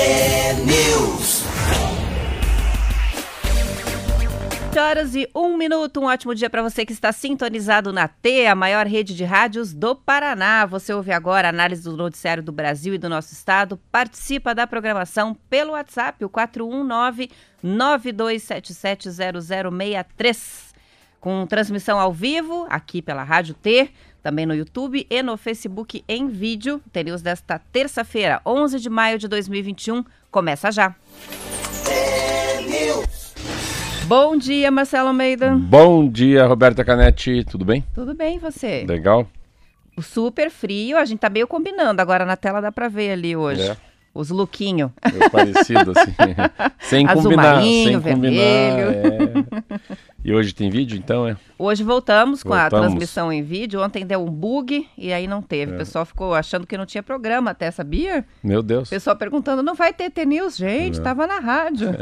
T-News. horas e um minuto. Um ótimo dia para você que está sintonizado na T, a maior rede de rádios do Paraná. Você ouve agora a análise do noticiário do Brasil e do nosso estado. Participa da programação pelo WhatsApp, o 419 92770063. Com transmissão ao vivo, aqui pela Rádio T, também no YouTube e no Facebook em vídeo. T-News desta terça-feira, 11 de maio de 2021. Começa já. Bom dia, Marcelo Almeida. Bom dia, Roberta Canetti. Tudo bem? Tudo bem, você? Legal. O super frio, a gente tá meio combinando. Agora na tela dá pra ver ali hoje. É. Os lookinho. Meio parecido, assim. sem Azul combinar. marinho, sem vermelho. combinar. É. E hoje tem vídeo, então, é? Hoje voltamos com a Voltamos. transmissão em vídeo. Ontem deu um bug e aí não teve. O pessoal ficou achando que não tinha programa até, sabia? Meu Deus. O pessoal perguntando, não vai ter T-News? Gente, tava na rádio.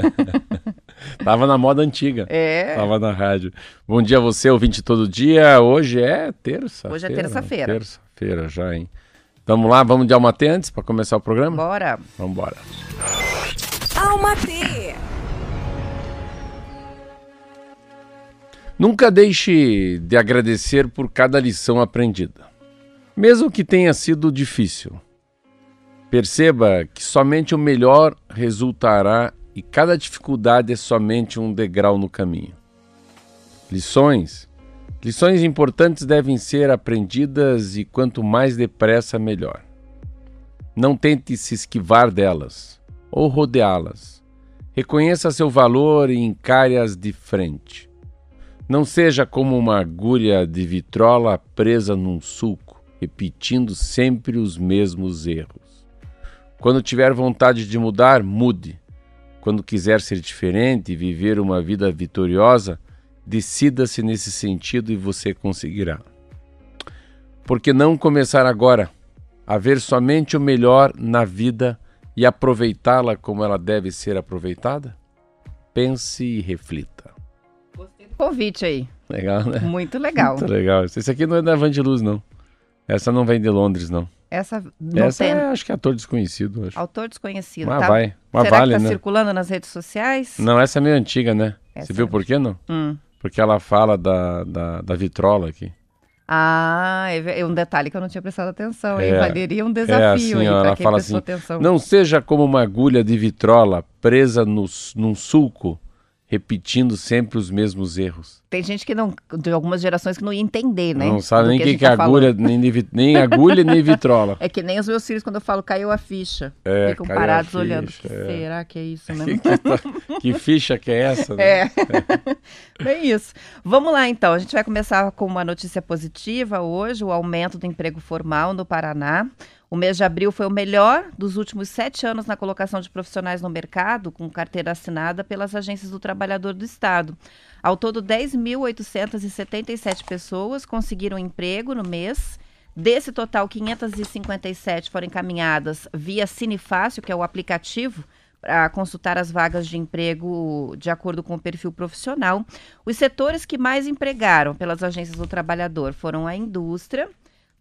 Tava na moda antiga. É. Tava na rádio. Bom dia a você, ouvinte todo dia. Hoje é terça. Hoje é terça-feira. Terça-feira já, hein? Vamos lá, vamos de Almatê antes para começar o programa? Bora. Vamos embora. Alma Nunca deixe de agradecer por cada lição aprendida, mesmo que tenha sido difícil. Perceba que somente o melhor resultará e cada dificuldade é somente um degrau no caminho. Lições. Lições importantes devem ser aprendidas e quanto mais depressa, melhor. Não tente se esquivar delas ou rodeá-las. Reconheça seu valor e encare-as de frente. Não seja como uma agulha de vitrola presa num sulco, repetindo sempre os mesmos erros. Quando tiver vontade de mudar, mude. Quando quiser ser diferente e viver uma vida vitoriosa, decida-se nesse sentido e você conseguirá. Por que não começar agora a ver somente o melhor na vida e aproveitá-la como ela deve ser aproveitada? Pense e reflita. Convite aí. Legal, né? Muito legal. Muito legal. Esse aqui não é da Van de Luz, não. Essa não vem de Londres, não. Essa não Essa tem é, acho que é ator desconhecido. Acho. autor desconhecido. Mas tá? vai. Mas Será vale, que tá né? circulando nas redes sociais? Não, essa é meio antiga, né? Essa Você viu é- por quê, não? Hum. Porque ela fala da, da, da vitrola aqui. Ah, é é um detalhe que eu não tinha prestado atenção? É. Valeria um É desafio assim, aí ó, pra ela quem fala prestou assim, atenção. não seja como uma agulha de vitrola presa no, num sulco, repetindo sempre os mesmos erros. Tem gente que não, de algumas gerações que não ia entender, né? Não sabe nem o que, gente que é tá agulha, nem, nem agulha, nem vitrola. É que nem os meus filhos, quando eu falo caiu a ficha. É, ficam caiu a parados ficha, olhando. Que é. será que é isso, né? que, que tá- que ficha que é essa? né? É. Bem isso. Vamos lá então. A gente vai começar com uma notícia positiva hoje: o aumento do emprego formal no Paraná. O mês de abril foi o melhor dos últimos sete anos na colocação de profissionais no mercado, com carteira assinada pelas agências do trabalhador do Estado. Ao todo, 10.877 pessoas conseguiram emprego no mês. Desse total, 557 foram encaminhadas via Cinefácil, que é o aplicativo para consultar as vagas de emprego de acordo com o perfil profissional. Os setores que mais empregaram pelas agências do trabalhador foram a indústria,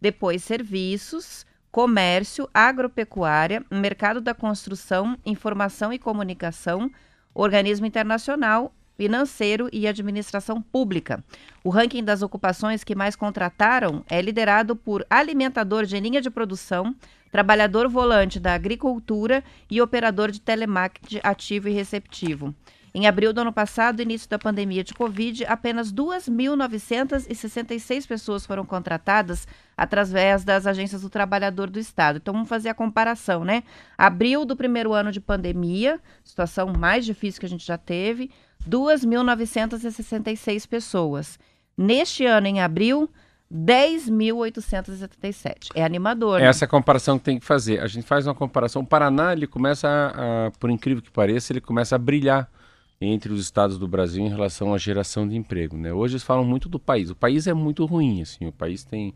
depois serviços, comércio, agropecuária, mercado da construção, informação e comunicação, organismo internacional, financeiro e administração pública. O ranking das ocupações que mais contrataram é liderado por alimentador de linha de produção, trabalhador volante da agricultura e operador de telemarketing ativo e receptivo. Em abril do ano passado, início da pandemia de Covid, apenas 2.966 pessoas foram contratadas através das agências do trabalhador do Estado. Então, vamos fazer a comparação, né? Abril do primeiro ano de pandemia, situação mais difícil que a gente já teve, 2.966 pessoas. Neste ano, em abril, 10.877. É animador. né? Essa é a comparação que tem que fazer. A gente faz uma comparação. O Paraná, ele começa, a, a- por incrível que pareça, ele começa a brilhar entre os estados do Brasil em relação à geração de emprego. Né? Hoje eles falam muito do país. O país é muito ruim. Assim. O país tem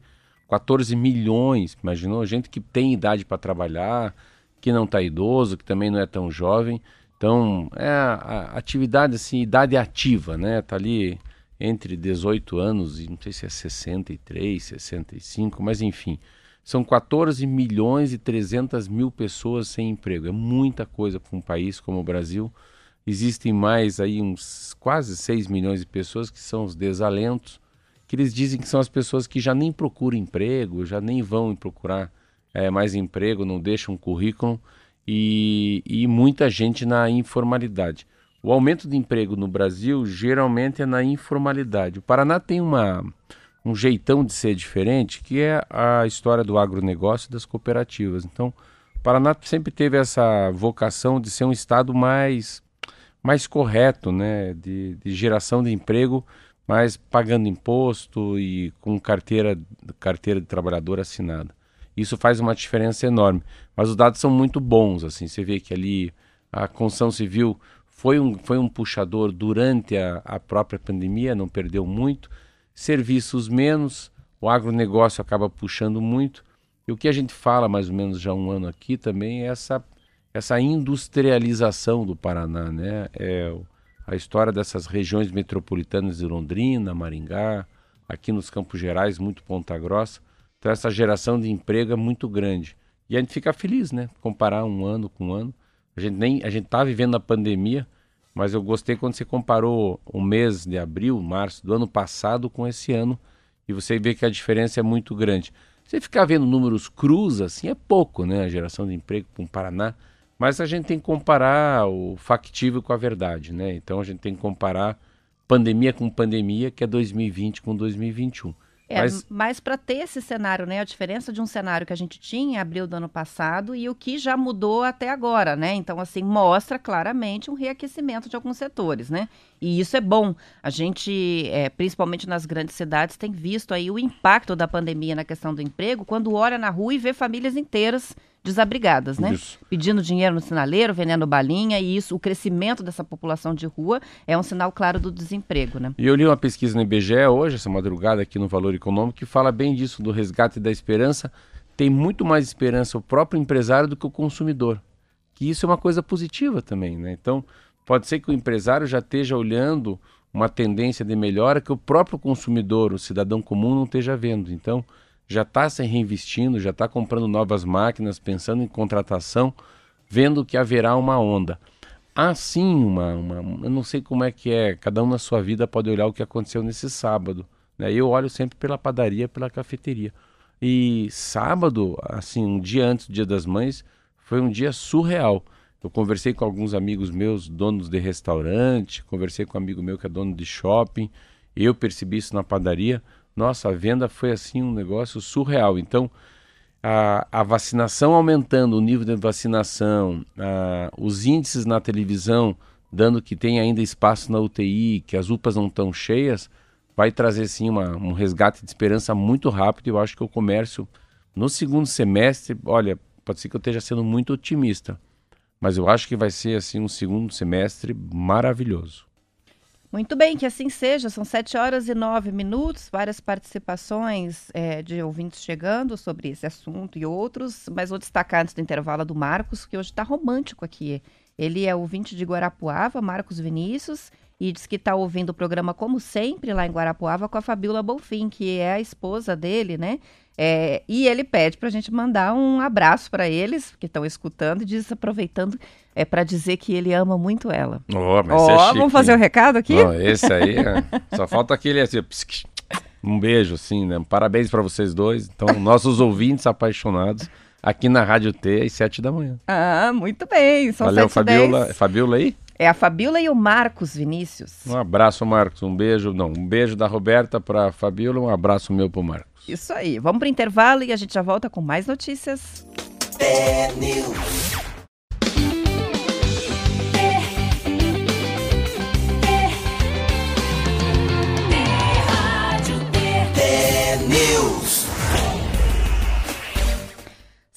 14 milhões, imaginou? Gente que tem idade para trabalhar, que não está idoso, que também não é tão jovem. Então, é a, a atividade, assim, idade ativa, né? Tá ali entre 18 anos e não sei se é 63, 65, mas enfim. São 14 milhões e 300 mil pessoas sem emprego. É muita coisa para um país como o Brasil. Existem mais aí uns quase 6 milhões de pessoas que são os desalentos, que eles dizem que são as pessoas que já nem procuram emprego, já nem vão procurar eh, mais emprego, não deixam currículo e, e muita gente na informalidade. O aumento de emprego no Brasil geralmente é na informalidade. O Paraná tem uma, um jeitão de ser diferente, que é a história do agronegócio e das cooperativas. Então, o Paraná sempre teve essa vocação de ser um estado mais, mais correto, né? de, de geração de emprego, mas pagando imposto e com carteira, carteira de trabalhador assinada. Isso faz uma diferença enorme. Mas os dados são muito bons. assim Você vê que ali a construção civil foi um, foi um puxador durante a, a própria pandemia, não perdeu muito. Serviços menos, o agronegócio acaba puxando muito. E o que a gente fala mais ou menos já há um ano aqui também é essa, essa industrialização do Paraná, né? É a história dessas regiões metropolitanas de Londrina, Maringá, aqui nos Campos Gerais, muito Ponta Grossa. Então essa geração de emprego é muito grande. E a gente fica feliz, né? Comparar um ano com um ano. A gente nem a gente tá vivendo a pandemia, mas eu gostei quando você comparou o mês de abril, março do ano passado com esse ano e você vê que a diferença é muito grande. Você ficar vendo números crus assim é pouco, né? A geração de emprego para o Paraná, mas a gente tem que comparar o factível com a verdade, né? Então a gente tem que comparar pandemia com pandemia, que é 2020 com 2021. É, Mas- mas para ter esse cenário, né? A diferença de um cenário que a gente tinha em abril do ano passado e o que já mudou até agora, né? Então, assim, mostra claramente um reaquecimento de alguns setores, né? E isso é bom. A gente, é, principalmente nas grandes cidades, tem visto aí o impacto da pandemia na questão do emprego quando olha na rua e vê famílias inteiras desabrigadas, né? Isso. Pedindo dinheiro no sinaleiro, vendendo balinha, e isso, o crescimento dessa população de rua é um sinal claro do desemprego, né? E eu li uma pesquisa no IBGE hoje, essa madrugada, aqui no Valor Econômico, que fala bem disso, do resgate da esperança. Tem muito mais esperança o próprio empresário do que o consumidor. Que isso é uma coisa positiva também, né? Então, pode ser que o empresário já esteja olhando uma tendência de melhora que o próprio consumidor, o cidadão comum, não esteja vendo. Então, já está se reinvestindo, já está comprando novas máquinas, pensando em contratação, vendo que haverá uma onda. Há sim uma, uma- Eu não sei como é que é, cada um na sua vida pode olhar o que aconteceu nesse sábado. Né? Eu olho sempre pela padaria, pela cafeteria. E sábado, assim, um dia antes do Dia das Mães, foi um dia surreal. Eu conversei com alguns amigos meus, donos de restaurante, conversei com um amigo meu que é dono de shopping. Eu percebi isso na padaria. Nossa, a venda foi assim um negócio surreal. Então, a, a vacinação aumentando, o nível de vacinação, a- os índices na televisão dando que tem ainda espaço na UTI, que as UPAs não estão cheias, vai trazer sim uma- um resgate de esperança muito rápido. Eu acho que o comércio no segundo semestre, olha, pode ser que eu esteja sendo muito otimista, mas eu acho que vai ser assim um segundo semestre maravilhoso. Muito bem, que assim seja. São 7 horas e 9 minutos, várias participações eh, de ouvintes chegando sobre esse assunto e outros, mas vou destacar antes do intervalo do Marcos, que hoje está romântico aqui. Ele é ouvinte de Guarapuava, Marcos Vinícius, e diz que está ouvindo o programa, como sempre, lá em Guarapuava, com a Fabiola Bonfim, que é a esposa dele, né? É, e ele pede para a gente mandar um abraço para eles, que estão escutando, e diz, aproveitando, é, para dizer que ele ama muito ela. Oh, Ó, vamos fazer o recado aqui? Não, esse aí, é- só falta aquele assim, um beijo, assim, né? Parabéns para vocês dois. Então, nossos ouvintes apaixonados aqui na Rádio T às sete da manhã. Ah, muito bem. São Valeu, 7 Fabiola. É Fabiola aí? É a Fabiola e o Marcos Vinícius. Um abraço, Marcos. Um beijo, não, um beijo da Roberta para Fabiola, um abraço meu pro Marcos. Isso aí. Vamos pro intervalo e a gente já volta com mais notícias.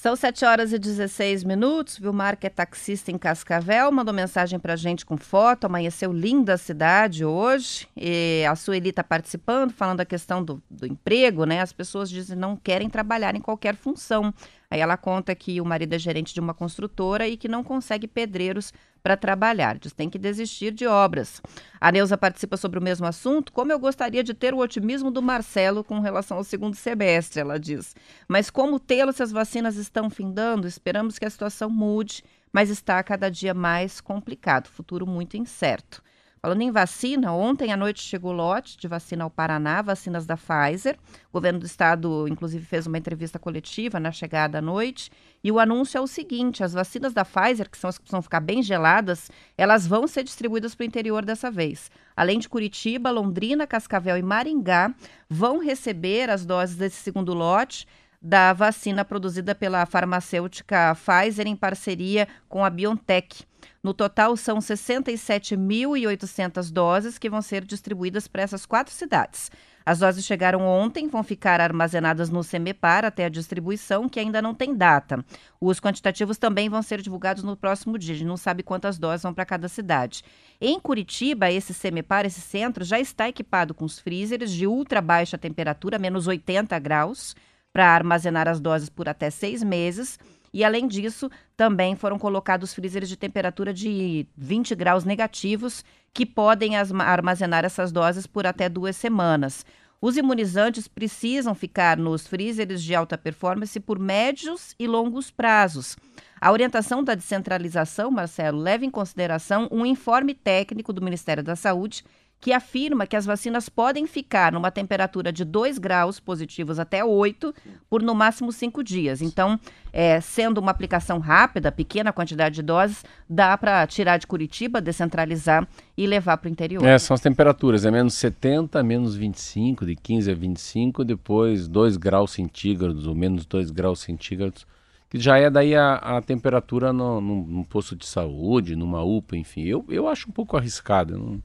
São 7 horas e 16 minutos. Vilmar, que é taxista em Cascavel, mandou mensagem pra gente com foto. Amanheceu linda a cidade hoje. E a Sueli está participando, falando da questão do, do emprego, né? As pessoas dizem não querem trabalhar em qualquer função. Aí ela conta que o marido é gerente de uma construtora e que não consegue pedreiros para trabalhar. Diz tem que desistir de obras. A Neuza participa sobre o mesmo assunto. Como eu gostaria de ter o otimismo do Marcelo com relação ao segundo semestre, ela diz. Mas como tê-lo se as vacinas estão findando? Esperamos que a situação mude, mas está cada dia mais complicado. Futuro muito incerto. Falando em vacina, ontem à noite chegou lote de vacina ao Paraná, vacinas da Pfizer. O governo do estado, inclusive, fez uma entrevista coletiva na chegada à noite. E o anúncio é o seguinte: as vacinas da Pfizer, que são as que precisam ficar bem geladas, elas vão ser distribuídas para o interior dessa vez. Além de Curitiba, Londrina, Cascavel e Maringá, vão receber as doses desse segundo lote da vacina produzida pela farmacêutica Pfizer em parceria com a BioNTech. No total, são 67.800 doses que vão ser distribuídas para essas quatro cidades. As doses chegaram ontem, vão ficar armazenadas no CEMEPAR até a distribuição, que ainda não tem data. Os quantitativos também vão ser divulgados no próximo dia. A gente não sabe quantas doses vão para cada cidade. Em Curitiba, esse CEMEPAR, esse centro, já está equipado com os freezers de ultra baixa temperatura, menos 80 graus, para armazenar as doses por até seis meses e, além disso, também foram colocados freezers de temperatura de 20 graus negativos, que podem armazenar essas doses por até duas semanas. Os imunizantes precisam ficar nos freezers de alta performance por médios e longos prazos. A orientação da descentralização, Marcelo, leva em consideração um informe técnico do Ministério da Saúde que afirma que as vacinas podem ficar numa temperatura de 2 graus positivos até 8 por no máximo 5 dias. Então, é, sendo uma aplicação rápida, pequena quantidade de doses, dá para tirar de Curitiba, descentralizar e levar para o interior. É, são as temperaturas, é menos 70, menos 25, de 15 a 25, depois 2 graus centígrados ou menos 2 graus centígrados, que já é daí a, a temperatura no, no, no, posto de saúde, numa UPA, enfim. Eu, eu acho um pouco arriscado, não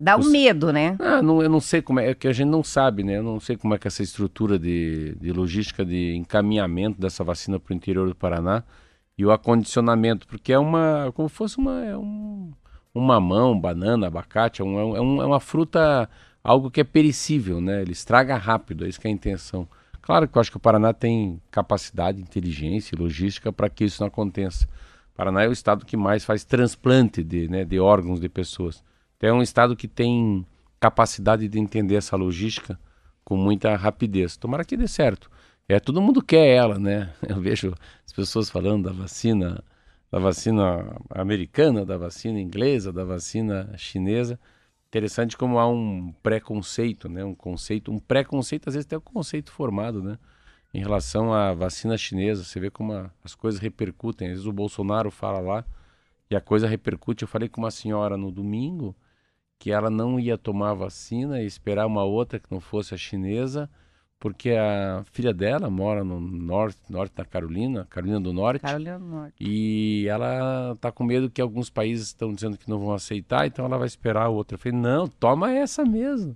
Dá um medo, né? Ah, não, eu não sei como é, é que a gente não sabe, né? Eu não sei como é que essa estrutura de, de logística de encaminhamento dessa vacina para o interior do Paraná e o acondicionamento, porque é uma, como fosse uma, é um, um mamão, banana, abacate, é, um, é, um, é uma fruta, algo que é perecível, né? Ele estraga rápido, é isso que é a intenção. Claro que eu acho que o Paraná tem capacidade, inteligência e logística para que isso não aconteça. O Paraná é o estado que mais faz transplante de, né, de órgãos de pessoas. Então é um estado que tem capacidade de entender essa logística com muita rapidez. Tomara que dê certo. É, todo mundo quer ela, né? Eu vejo as pessoas falando da vacina, da vacina americana, da vacina inglesa, da vacina chinesa. Interessante como há um preconceito, né? Um conceito, um preconceito às vezes até um conceito formado, né? Em relação à vacina chinesa, você vê como a, as coisas repercutem. Às vezes o Bolsonaro fala lá e a coisa repercute. Eu falei com uma senhora no domingo que ela não ia tomar vacina e esperar uma outra que não fosse a chinesa, porque a filha dela mora no norte, norte da Carolina, Carolina do Norte. Carolina do Norte. E ela está com medo que alguns países estão dizendo que não vão aceitar, então ela vai esperar a outra. Eu falei, não, toma essa mesmo.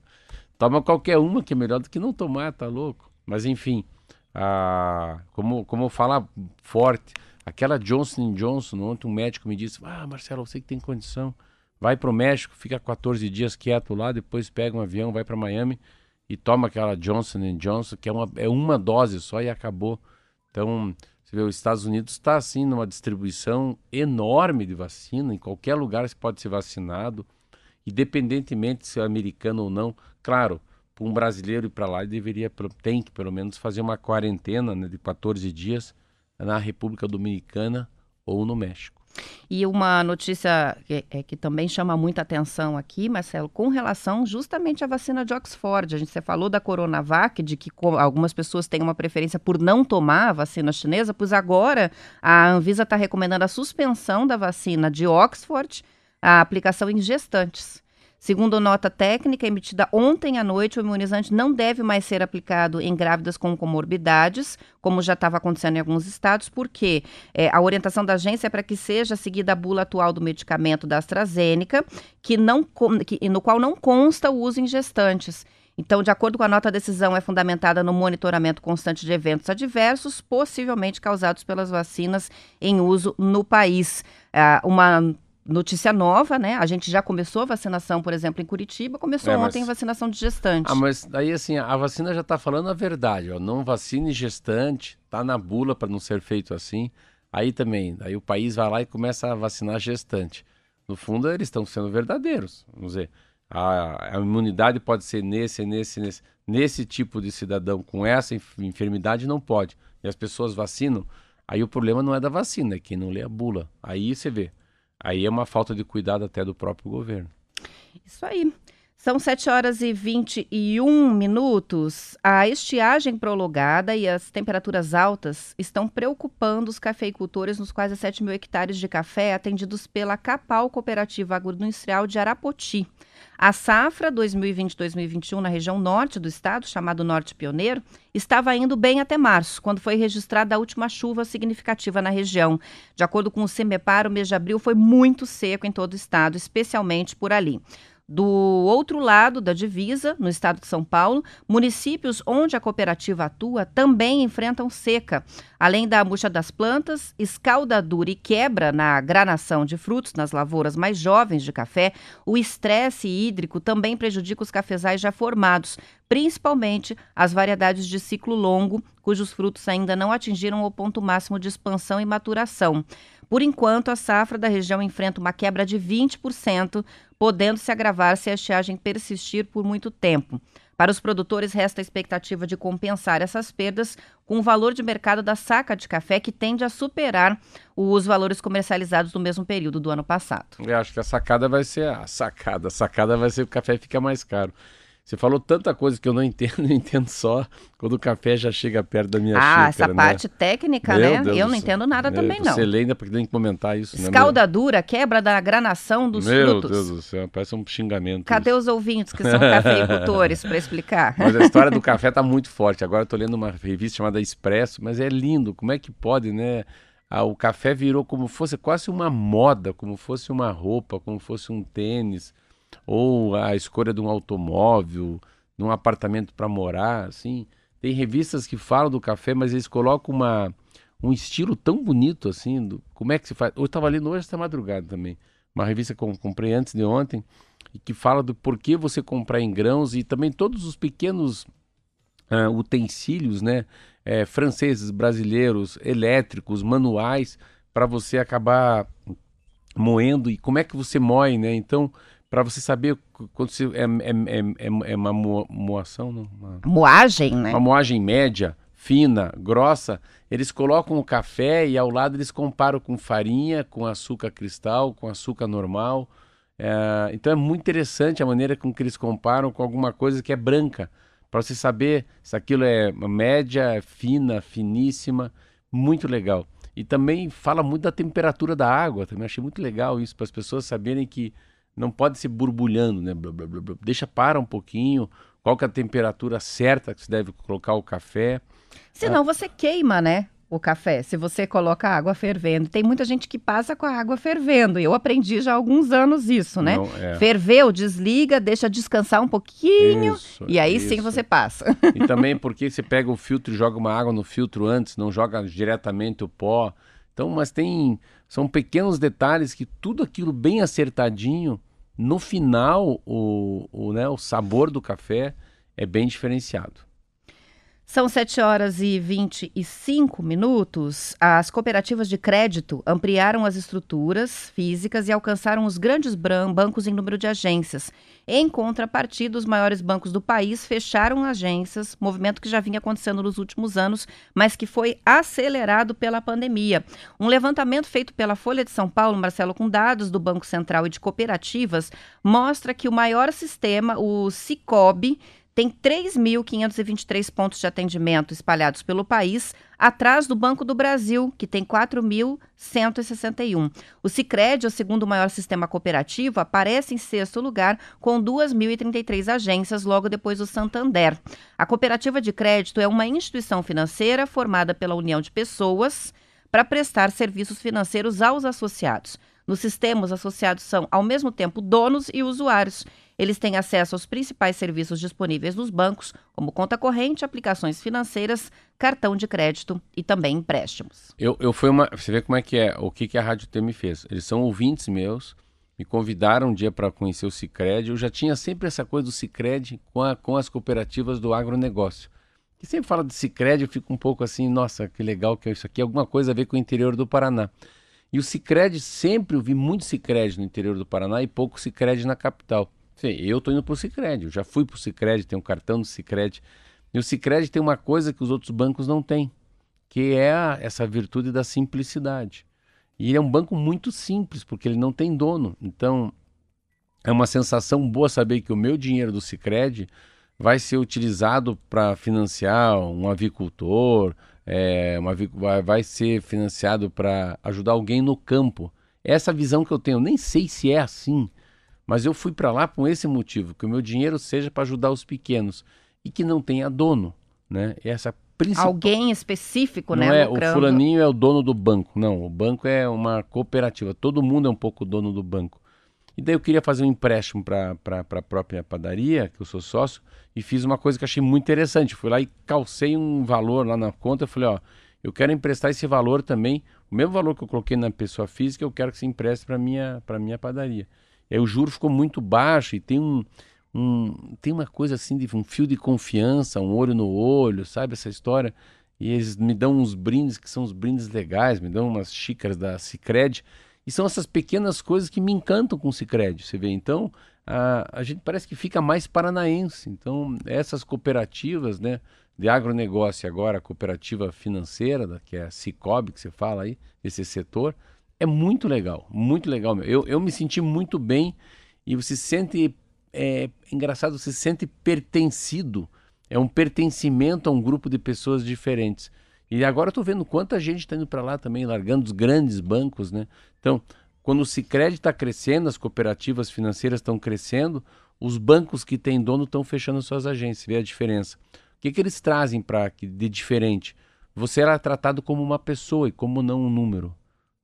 Toma qualquer uma que é melhor do que não tomar, tá louco? Mas enfim, a, como, como falar forte, aquela Johnson Johnson, ontem um médico me disse, ah, Marcelo, você que tem condição, vai para o México, fica 14 dias quieto lá, depois pega um avião, vai para Miami e toma aquela Johnson Johnson, que é uma, é uma dose só e acabou. Então, você vê, os Estados Unidos está assim numa distribuição enorme de vacina, em qualquer lugar você pode ser vacinado, independentemente se é americano ou não. Claro, para um brasileiro ir para lá, ele deveria, tem que pelo menos fazer uma quarentena né, de 14 dias na República Dominicana ou no México. E uma notícia que, é, que também chama muita atenção aqui, Marcelo, com relação justamente à vacina de Oxford. A gente você falou da Coronavac, de que algumas pessoas têm uma preferência por não tomar a vacina chinesa, pois agora a Anvisa está recomendando a suspensão da vacina de Oxford, a aplicação em gestantes. Segundo nota técnica emitida ontem à noite, o imunizante não deve mais ser aplicado em grávidas com comorbidades, como já estava acontecendo em alguns estados, porque é, a orientação da agência é para que seja seguida a bula atual do medicamento da AstraZeneca, que não, que, no qual não consta o uso em gestantes. Então, de acordo com a nota, a decisão é fundamentada no monitoramento constante de eventos adversos, possivelmente causados pelas vacinas em uso no país. É, uma notícia nova, né? A gente já começou a vacinação, por exemplo, em Curitiba, começou É, mas- ontem a vacinação de gestante. Ah, mas daí assim, a vacina já está falando a verdade, ó. Não vacine gestante, tá na bula para não ser feito assim. Aí também, aí o país vai lá e começa a vacinar gestante. No fundo, eles estão sendo verdadeiros. Vamos dizer, a, a imunidade pode ser nesse, nesse, nesse. Nesse tipo de cidadão com essa enf- enfermidade não pode. E as pessoas vacinam. Aí o problema não é da vacina, é quem não lê a bula. Aí você vê. Aí é uma falta de cuidado até do próprio governo. Isso aí. São 7 horas e 21 minutos. A estiagem prolongada e as temperaturas altas estão preocupando os cafeicultores nos quase 7 mil hectares de café atendidos pela Capal Cooperativa Agroindustrial de Arapoti. A safra 2020-2021 na região norte do estado, chamado Norte Pioneiro, estava indo bem até março, quando foi registrada a última chuva significativa na região. De acordo com o CEMEPAR, o mês de abril foi muito seco em todo o estado, especialmente por ali. Do outro lado da divisa, no estado de São Paulo, municípios onde a cooperativa atua também enfrentam seca. Além da murcha das plantas, escaldadura e quebra na granação de frutos nas lavouras mais jovens de café, o estresse hídrico também prejudica os cafezais já formados, principalmente as variedades de ciclo longo, cujos frutos ainda não atingiram o ponto máximo de expansão e maturação. Por enquanto, a safra da região enfrenta uma quebra de 20%, podendo se agravar se a estiagem persistir por muito tempo. Para os produtores, resta a expectativa de compensar essas perdas com o valor de mercado da saca de café, que tende a superar os valores comercializados no mesmo período do ano passado. Eu acho que a sacada vai ser a sacada. A sacada vai ser que o café fica mais caro. Você falou tanta coisa que eu não entendo, eu entendo só quando o café já chega perto da minha ah, xícara, essa né? parte técnica, Meu né? Deus Eu não entendo nada Meu, também, não. Você lê ainda porque tem que comentar isso, né? Escaldadura, quebra da granação dos Meu frutos. Deus do céu, parece um xingamento. Cadê isso. os ouvintes que são cafeicultores para explicar? Mas a história do café tá muito forte. Agora eu tô lendo uma revista chamada Expresso, mas é lindo. Como é que pode, né? Ah, o café virou como fosse quase uma moda, como fosse uma roupa, como fosse um tênis, ou a escolha de um automóvel, de um apartamento para morar, assim. Tem revistas que falam do café, mas eles colocam uma, um estilo tão bonito assim, do, como é que se faz. Eu estava lendo hoje esta madrugada também, uma revista que eu comprei antes de ontem, e que fala do porquê você comprar em grãos e também todos os pequenos ah, utensílios, né, eh, franceses, brasileiros, elétricos, manuais, para você acabar moendo e como é que você moe, né? Então, para você saber qu- quando você é, é, é, é- é uma mo- moação, não? Uma, Moagem, né? uma moagem média, fina, grossa, eles colocam o café e ao lado eles comparam com farinha, com açúcar cristal, com açúcar normal. É, então é muito interessante a maneira com que eles comparam com alguma coisa que é branca, para você saber se aquilo é média, fina, finíssima, muito legal. E também fala muito da temperatura da água, também achei muito legal isso, para as pessoas saberem que não pode ser borbulhando, né? Blá, blá, blá. Deixa para um pouquinho, qual que é a temperatura certa que se deve colocar o café. Senão você queima, né? O café, se você coloca a água fervendo. Tem muita gente que passa com a água fervendo. E eu aprendi já há alguns anos isso, né? Não, é. Ferveu, desliga, deixa descansar um pouquinho. Isso, e aí sim isso. você passa. E também porque você pega o filtro e joga uma água no filtro antes, não joga diretamente o pó. Então, mas tem. São pequenos detalhes que tudo aquilo bem acertadinho, no final, o, o, né, o sabor do café é bem diferenciado. São 7 horas e 25 minutos. As cooperativas de crédito ampliaram as estruturas físicas e alcançaram os grandes bancos em número de agências. Em contrapartida, os maiores bancos do país fecharam agências, movimento que já vinha acontecendo nos últimos anos, mas que foi acelerado pela pandemia. Um levantamento feito pela Folha de São Paulo, Marcelo, com dados do Banco Central e de cooperativas, mostra que o maior sistema, o Cicobi, tem 3.523 pontos de atendimento espalhados pelo país, atrás do Banco do Brasil, que tem 4.161. O Sicredi, o segundo maior sistema cooperativo, aparece em sexto lugar, com 2.033 agências, logo depois do Santander. A cooperativa de crédito é uma instituição financeira formada pela união de pessoas para prestar serviços financeiros aos associados. No sistema, os associados são, ao mesmo tempo, donos e usuários. Eles têm acesso aos principais serviços disponíveis nos bancos, como conta corrente, aplicações financeiras, cartão de crédito e também empréstimos. Eu, eu fui uma. Você vê como é que é, o que, que a Rádio T me fez. Eles são ouvintes meus, me convidaram um dia para conhecer o Cicred. Eu já tinha sempre essa coisa do Cicred com, a, com as cooperativas do agronegócio. E sempre fala de Cicred, eu fico um pouco assim, nossa, que legal que é isso aqui, alguma coisa a ver com o interior do Paraná. E o Cicred, sempre eu vi muito Cicred no interior do Paraná e pouco Cicred na capital. Sim, eu estou indo para o Cicred, eu já fui para o Cicred, tenho um cartão do Cicred. E o Cicred tem uma coisa que os outros bancos não têm, que é a, essa virtude da simplicidade. E ele é um banco muito simples, porque ele não tem dono. Então, é uma sensação boa saber que o meu dinheiro do Cicred vai ser utilizado para financiar um avicultor, é, uma, vai, vai ser financiado para ajudar alguém no campo. Essa visão que eu tenho, nem sei se é assim, mas eu fui para lá com esse motivo, que o meu dinheiro seja para ajudar os pequenos e que não tenha dono, né? Essa principal... Alguém específico, não né? É, o fulaninho é o dono do banco. Não, o banco é uma cooperativa. Todo mundo é um pouco dono do banco. E daí eu queria fazer um empréstimo para a própria padaria, que eu sou sócio, e fiz uma coisa que achei muito interessante. Fui lá e calcei um valor lá na conta. Eu falei, ó, eu quero emprestar esse valor também, o mesmo valor que eu coloquei na pessoa física, eu quero que você empreste para minha para minha padaria. E aí o juro ficou muito baixo e tem um, um tem uma coisa assim de um fio de confiança, um olho no olho, sabe essa história? E eles me dão uns brindes que são os brindes legais, me dão umas xícaras da Cicred e são essas pequenas coisas que me encantam com o Cicred, você vê. Então, a, a gente parece que fica mais paranaense. Então, essas cooperativas, né, de agronegócio agora, a cooperativa financeira, que é a Cicobi, que você fala aí, esse setor, é muito legal, muito legal. Eu, eu me senti muito bem e você se sente, é, engraçado, você se sente pertencido, é um pertencimento a um grupo de pessoas diferentes. E agora eu estou vendo quanta gente está indo para lá também, largando os grandes bancos, né? Então, quando o Sicredi está crescendo, as cooperativas financeiras estão crescendo, os bancos que têm dono estão fechando suas agências. Vê a diferença. O que, que eles trazem para de diferente? Você era tratado como uma pessoa e como não um número.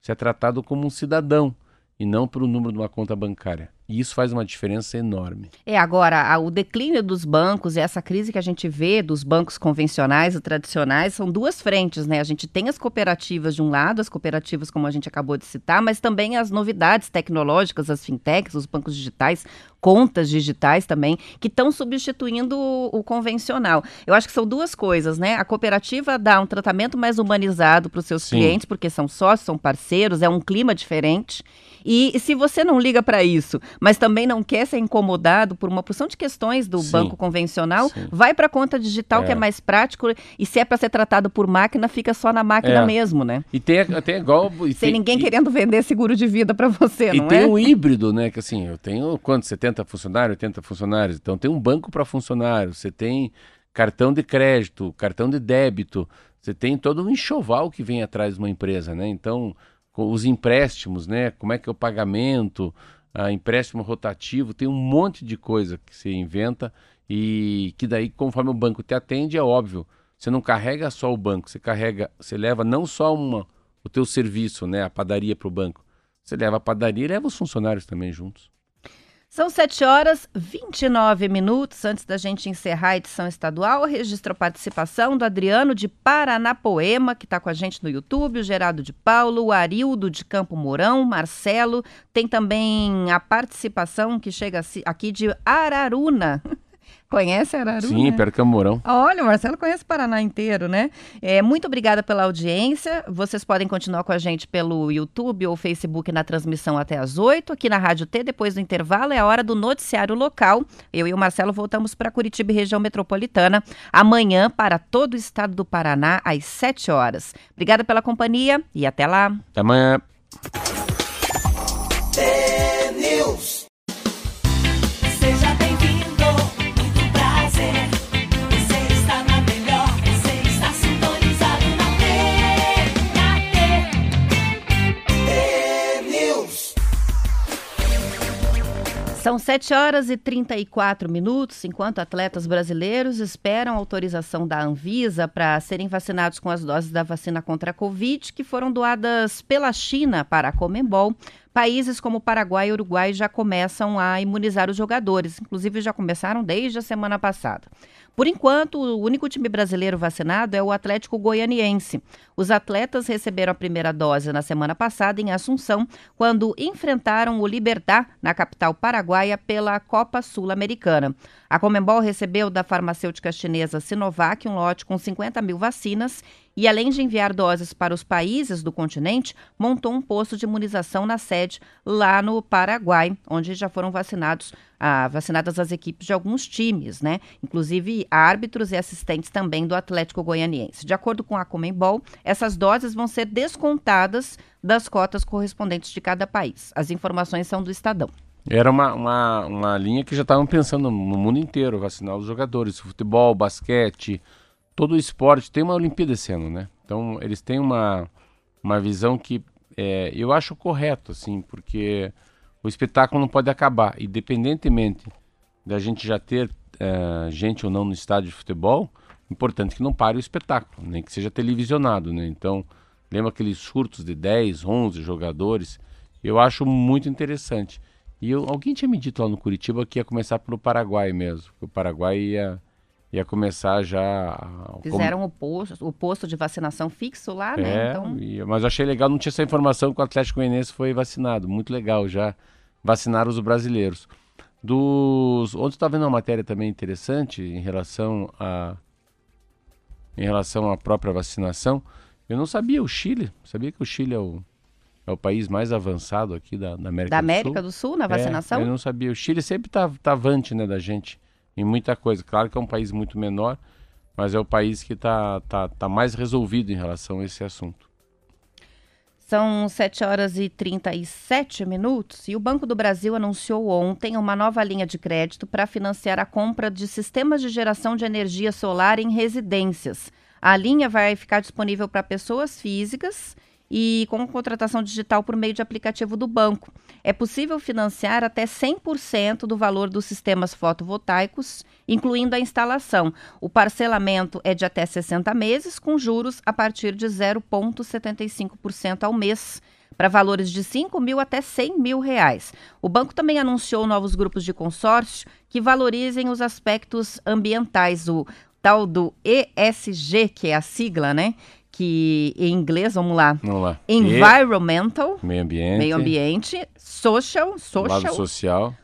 Você é tratado como um cidadão e não pelo número de uma conta bancária. E isso faz uma diferença enorme. É, agora, o declínio dos bancos e essa crise que a gente vê dos bancos convencionais e tradicionais são duas frentes, né? A gente tem as cooperativas de um lado, as cooperativas, como a gente acabou de citar, mas também as novidades tecnológicas, as fintechs, os bancos digitais, contas digitais também, que estão substituindo o, o, convencional. Eu acho que são duas coisas, né? A cooperativa dá um tratamento mais humanizado para os seus Sim. clientes, porque são sócios, são parceiros, é um clima diferente. E se você não liga para isso, mas também não quer ser incomodado por uma porção de questões do sim, banco convencional, sim. vai para a conta digital, é. que é mais prático, e se é para ser tratado por máquina, fica só na máquina é. mesmo, né? E tem até igual. Sem tem, ninguém e, querendo vender seguro de vida para você, não é? E tem um híbrido, né? Que assim, eu tenho quanto? 70 funcionários, 80 funcionários. Então tem um banco para funcionários, você tem cartão de crédito, cartão de débito, você tem todo um enxoval que vem atrás de uma empresa, né? Então, os empréstimos, né? Como é que é o pagamento, a empréstimo rotativo, tem um monte de coisa que se inventa e que daí, conforme o banco te atende, é óbvio, você não carrega só o banco, você carrega, você leva não só uma, o teu serviço, né, a padaria para o banco, você leva a padaria e leva os funcionários também juntos. São 7 horas 29 minutos. Antes da gente encerrar a edição estadual, registro a participação do Adriano de Paranapoema, que está com a gente no YouTube, o Gerardo de Paulo, o Arildo de Campo Mourão, Marcelo. Tem também a participação que chega aqui de Araruna. Conhece Araruna? Sim, perto Camorão. Olha, o Marcelo conhece o Paraná inteiro, né? É, muito obrigada pela audiência. Vocês podem continuar com a gente pelo YouTube ou Facebook na transmissão até às 8. Aqui na Rádio T, depois do intervalo, é a hora do noticiário local. Eu e o Marcelo voltamos para Curitiba e região metropolitana amanhã para todo o estado do Paraná às 7 horas. Obrigada pela companhia e até lá. Até amanhã. São 7 horas e 34 minutos, enquanto atletas brasileiros esperam autorização da Anvisa para serem vacinados com as doses da vacina contra a Covid que foram doadas pela China para a Comembol. países como Paraguai e Uruguai já começam a imunizar os jogadores, inclusive já começaram desde a semana passada. Por enquanto, o único time brasileiro vacinado é o Atlético Goianiense. Os atletas receberam a primeira dose na semana passada em Assunção, quando enfrentaram o Libertar na capital paraguaia pela Copa Sul-Americana. A Comembol recebeu da farmacêutica chinesa Sinovac um lote com 50 mil vacinas e, além de enviar doses para os países do continente, montou um posto de imunização na sede lá no Paraguai, onde já foram vacinados ah, vacinadas as equipes de alguns times, né? Inclusive árbitros e assistentes também do Atlético Goianiense. De acordo com a Comembol, essas doses vão ser descontadas das cotas correspondentes de cada país. As informações são do Estadão. Era uma, uma, uma linha que já estavam pensando no mundo inteiro, vacinar os jogadores, futebol, basquete, todo o esporte. Tem uma Olimpíada esse ano, né? Então eles têm uma, uma visão que é, eu acho correto, assim, porque o espetáculo não pode acabar. Independentemente da gente já ter uh, gente ou não no estádio de futebol, importante que não pare o espetáculo, nem que seja televisionado, né? Então, lembra aqueles surtos de 10, 11 jogadores? Eu acho muito interessante. E eu, alguém tinha me dito lá no Curitiba que ia começar pelo Paraguai mesmo. Que o Paraguai ia, ia começar já. Fizeram como... o, posto, o posto de vacinação fixo lá, né? É, então... e, mas eu achei legal, não tinha essa informação que o Atlético Goianiense foi vacinado. Muito legal já vacinar os brasileiros. Dos. Ontem estava vendo uma matéria também interessante em relação a. Em relação à própria vacinação. Eu não sabia o Chile. Sabia que o Chile é o, é o país mais avançado aqui da, da América da do América Sul. do Sul, na vacinação? É, eu não sabia. O Chile sempre está tá avante né, da gente em muita coisa. Claro que é um país muito menor, mas é o país que está tá, tá mais resolvido em relação a esse assunto. São 7 horas e 37 minutos e o Banco do Brasil anunciou ontem uma nova linha de crédito para financiar a compra de sistemas de geração de energia solar em residências. A linha vai ficar disponível para pessoas físicas e com contratação digital por meio de aplicativo do banco. É possível financiar até 100% do valor dos sistemas fotovoltaicos, incluindo a instalação. O parcelamento é de até 60 meses, com juros a partir de 0,75% ao mês para valores de 5 mil até 100 mil reais. O banco também anunciou novos grupos de consórcio que valorizem os aspectos ambientais, o tal do ESG, que é a sigla, né? Que em inglês, vamos lá. Vamos lá. Environmental. E, meio ambiente. Meio ambiente. Social. Social. Lado social.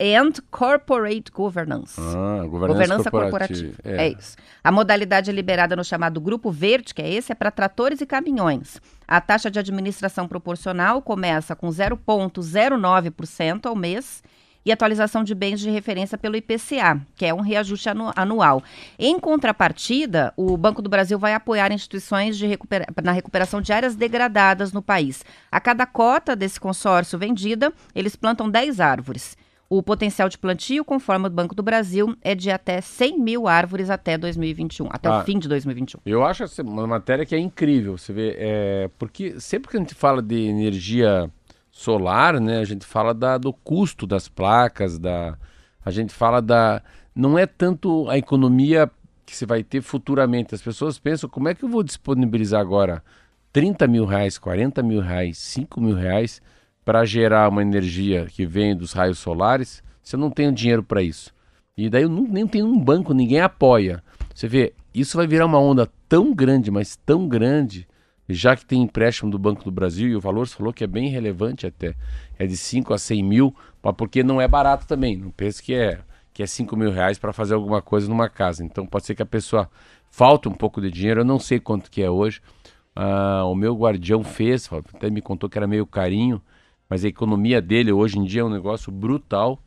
And Corporate Governance. Ah, governança, governança corporativa. corporativa. É. é. isso. A modalidade liberada no chamado Grupo Verde, que é esse, é para tratores e caminhões. A taxa de administração proporcional começa com 0,09% ao mês e atualização de bens de referência pelo IPCA, que é um reajuste anu anual. Em contrapartida, o Banco do Brasil vai apoiar instituições de recupera na recuperação de áreas degradadas no país. A cada cota desse consórcio vendida, eles plantam 10 árvores. O potencial de plantio, conforme o Banco do Brasil, é de até 100 mil árvores até 2021, até ah, o fim de 2021. Eu acho uma matéria que é incrível, você vê, é, porque sempre que a gente fala de energia solar, né, a gente fala da, do custo das placas, da, a gente fala da. Não é tanto a economia que você vai ter futuramente. As pessoas pensam, como é que eu vou disponibilizar agora 30 mil reais, 40 mil reais, 5 mil reais para gerar uma energia que vem dos raios solares se eu não tenho dinheiro para isso? E daí eu não, nem tenho um banco, ninguém apoia. Você vê, isso vai virar uma onda tão grande, mas tão grande, já que tem empréstimo do Banco do Brasil e o valor falou que é bem relevante até, é de 5 a 100 mil, porque não é barato também, não pense que é, que é 5 mil reais para fazer alguma coisa numa casa, então pode ser que a pessoa falte um pouco de dinheiro, eu não sei quanto que é hoje, ah, o meu guardião fez, até me contou que era meio carinho, mas a economia dele hoje em dia é um negócio brutal,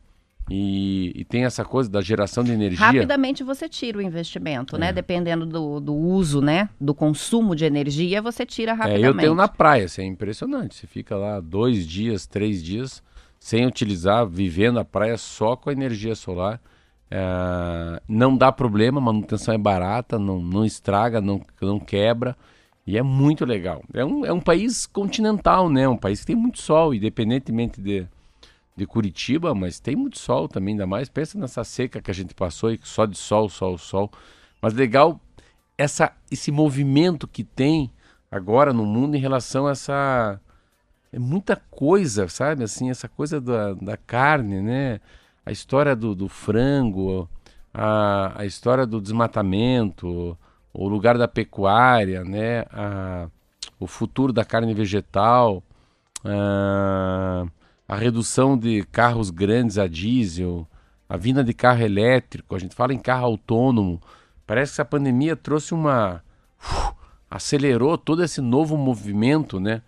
e, e, tem essa coisa da geração de energia. Rapidamente você tira o investimento, né? é. né? Dependendo do, do, uso, né? Do consumo de energia, você tira rapidamente. É, eu tenho na praia, assim, é impressionante. Você fica lá dois dias, três dias sem utilizar, vivendo a praia só com a energia solar. É, não dá problema, a manutenção é barata, não, não estraga, não, não quebra. E é muito legal. É um, é um país continental, né? Um país que tem muito sol, independentemente de de Curitiba, mas tem muito sol também, ainda mais. Pensa nessa seca que a gente passou e só de sol, sol, sol. Mas legal essa, esse movimento que tem agora no mundo em relação a essa, é muita coisa, sabe? Assim, essa coisa da, da carne, né? A história do, do frango, a, a história do desmatamento, o lugar da pecuária, né? A, o futuro da carne vegetal, a, a redução de carros grandes a diesel, a vinda de carro elétrico, a gente fala em carro autônomo. Parece que a pandemia trouxe uma. Uh, acelerou todo esse novo movimento, né?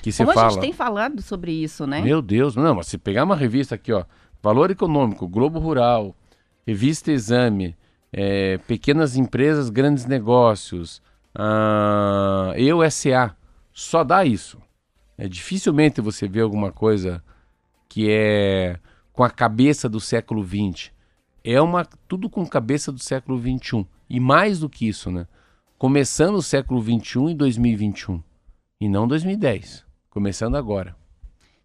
Que você Como fala. a gente tem falado sobre isso, né? Meu Deus, não, mas se pegar uma revista aqui, ó, Valor Econômico, Globo Rural, Revista Exame, é, Pequenas Empresas, Grandes Negócios, ah, Eu SA, só dá isso. É dificilmente você vê alguma coisa que é com a cabeça do século XX. É uma tudo com cabeça do século XXI. E mais do que isso, né? Começando o século XXI em 2021 e não 2010. Começando agora.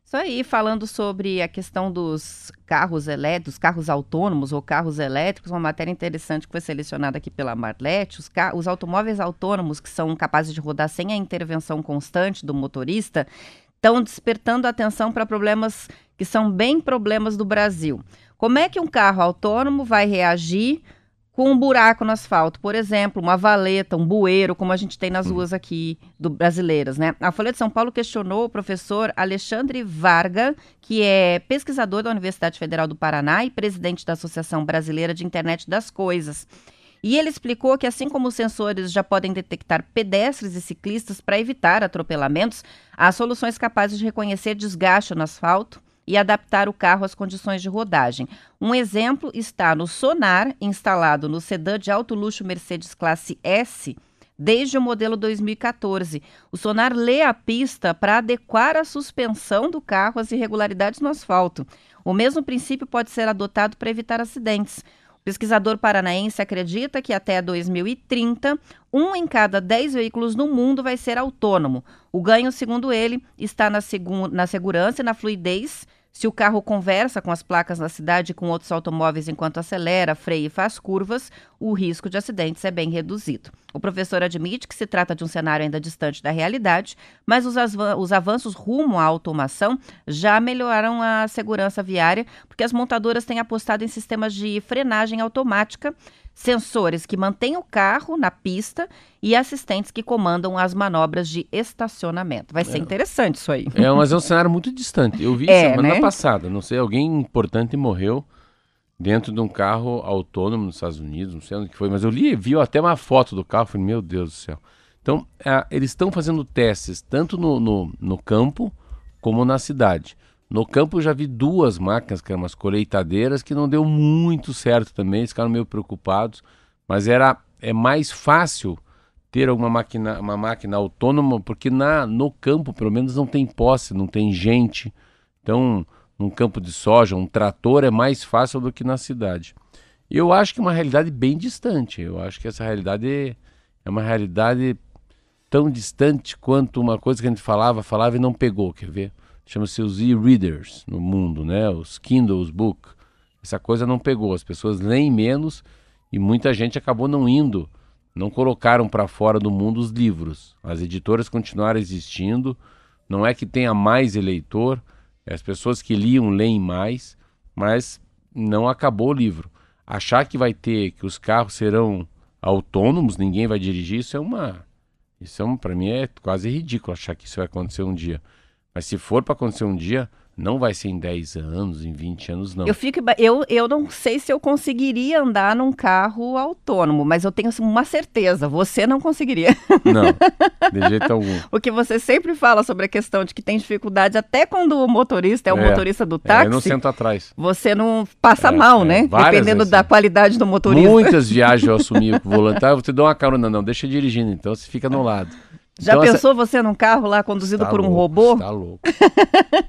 Isso aí, falando sobre a questão dos carros elétricos, carros autônomos ou carros elétricos, uma matéria interessante que foi selecionada aqui pela Marlete, os, os automóveis autônomos que são capazes de rodar sem a intervenção constante do motorista, estão despertando atenção para problemas que são bem problemas do Brasil. Como é que um carro autônomo vai reagir com um buraco no asfalto, por exemplo, uma valeta, um bueiro, como a gente tem nas ruas aqui do, brasileiras, né? A Folha de São Paulo questionou o professor Alexandre Varga, que é pesquisador da Universidade Federal do Paraná e presidente da Associação Brasileira de Internet das Coisas. E ele explicou que, assim como os sensores já podem detectar pedestres e ciclistas para evitar atropelamentos, há soluções capazes de reconhecer desgaste no asfalto e adaptar o carro às condições de rodagem. Um exemplo está no sonar instalado no sedã de alto luxo Mercedes classe S desde o modelo 2014. O sonar lê a pista para adequar a suspensão do carro às irregularidades no asfalto. O mesmo princípio pode ser adotado para evitar acidentes. O pesquisador paranaense acredita que até 2030, um em cada dez veículos no mundo vai ser autônomo. O ganho, segundo ele, está na, na segurança e na fluidez se o carro conversa com as placas da cidade e com outros automóveis enquanto acelera, freia e faz curvas, o risco de acidentes é bem reduzido. O professor admite que se trata de um cenário ainda distante da realidade, mas os avanços rumo à automação já melhoraram a segurança viária, porque as montadoras têm apostado em sistemas de frenagem automática sensores que mantêm o carro na pista e assistentes que comandam as manobras de estacionamento. Vai ser é. interessante isso aí. É, mas é um cenário muito distante. Eu vi é, semana né? passada, não sei, alguém importante morreu dentro de um carro autônomo nos Estados Unidos, não sei onde que foi, mas eu li, vi até uma foto do carro, falei, meu Deus do céu. Então, é, eles estão fazendo testes tanto no, no, no campo como na cidade. No campo eu já vi duas máquinas, que eram umas colheitadeiras, que não deu muito certo também, eles ficaram meio preocupados, mas era é mais fácil ter alguma máquina, uma máquina autônoma, porque na, no campo, pelo menos, não tem posse, não tem gente. Então, num campo de soja, um trator é mais fácil do que na cidade. Eu acho que é uma realidade bem distante. Eu acho que essa realidade é uma realidade tão distante quanto uma coisa que a gente falava, falava e não pegou, quer ver? Chama-se os e-readers no mundo, né? Os Kindles Book. Essa coisa não pegou, as pessoas leem menos e muita gente acabou não indo, não colocaram para fora do mundo os livros. As editoras continuaram existindo, não é que tenha mais eleitor, as pessoas que liam leem mais, mas não acabou o livro. Achar que vai ter, que os carros serão autônomos, ninguém vai dirigir, isso é uma. Isso é para mim é quase ridículo achar que isso vai acontecer um dia. Mas se for para acontecer um dia, não vai ser em 10 anos, em 20 anos, não. Eu, fico, eu, eu não sei se eu conseguiria andar num carro autônomo, mas eu tenho assim, uma certeza, você não conseguiria. Não, de jeito algum. Porque você sempre fala sobre a questão de que tem dificuldade, até quando o motorista é o é, motorista do táxi. É, eu não sento atrás. Você não passa é, mal, é, né? Dependendo vezes, da qualidade do motorista. Muitas viagens eu assumi o volante, ah, eu vou te dar uma carona, não, deixa dirigindo, então você fica no lado. Já então, pensou essa... você num carro lá conduzido por um louco, robô? Está louco.